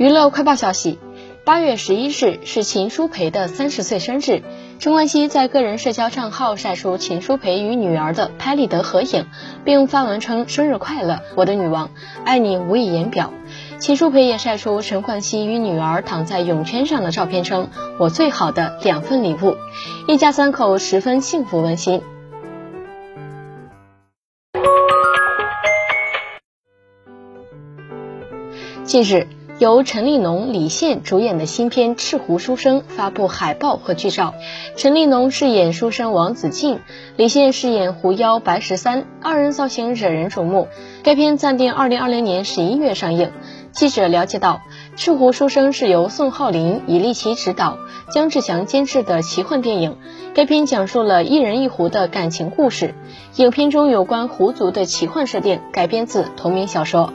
娱乐快报消息：八月十一日是秦舒培的三十岁生日。陈冠希在个人社交账号晒出秦舒培与女儿的拍立得合影，并发文称：“生日快乐，我的女王，爱你无以言表。”秦舒培也晒出陈冠希与女儿躺在泳圈上的照片，称：“我最好的两份礼物。”一家三口十分幸福温馨。近日。由陈立农、李现主演的新片《赤狐书生》发布海报和剧照，陈立农饰演书生王子敬，李现饰演狐妖白十三，二人造型惹人瞩目。该片暂定二零二零年十一月上映。记者了解到，《赤狐书生》是由宋浩林、尹力奇执导，姜志强监制的奇幻电影。该片讲述了一人一狐的感情故事。影片中有关狐族的奇幻设定改编自同名小说。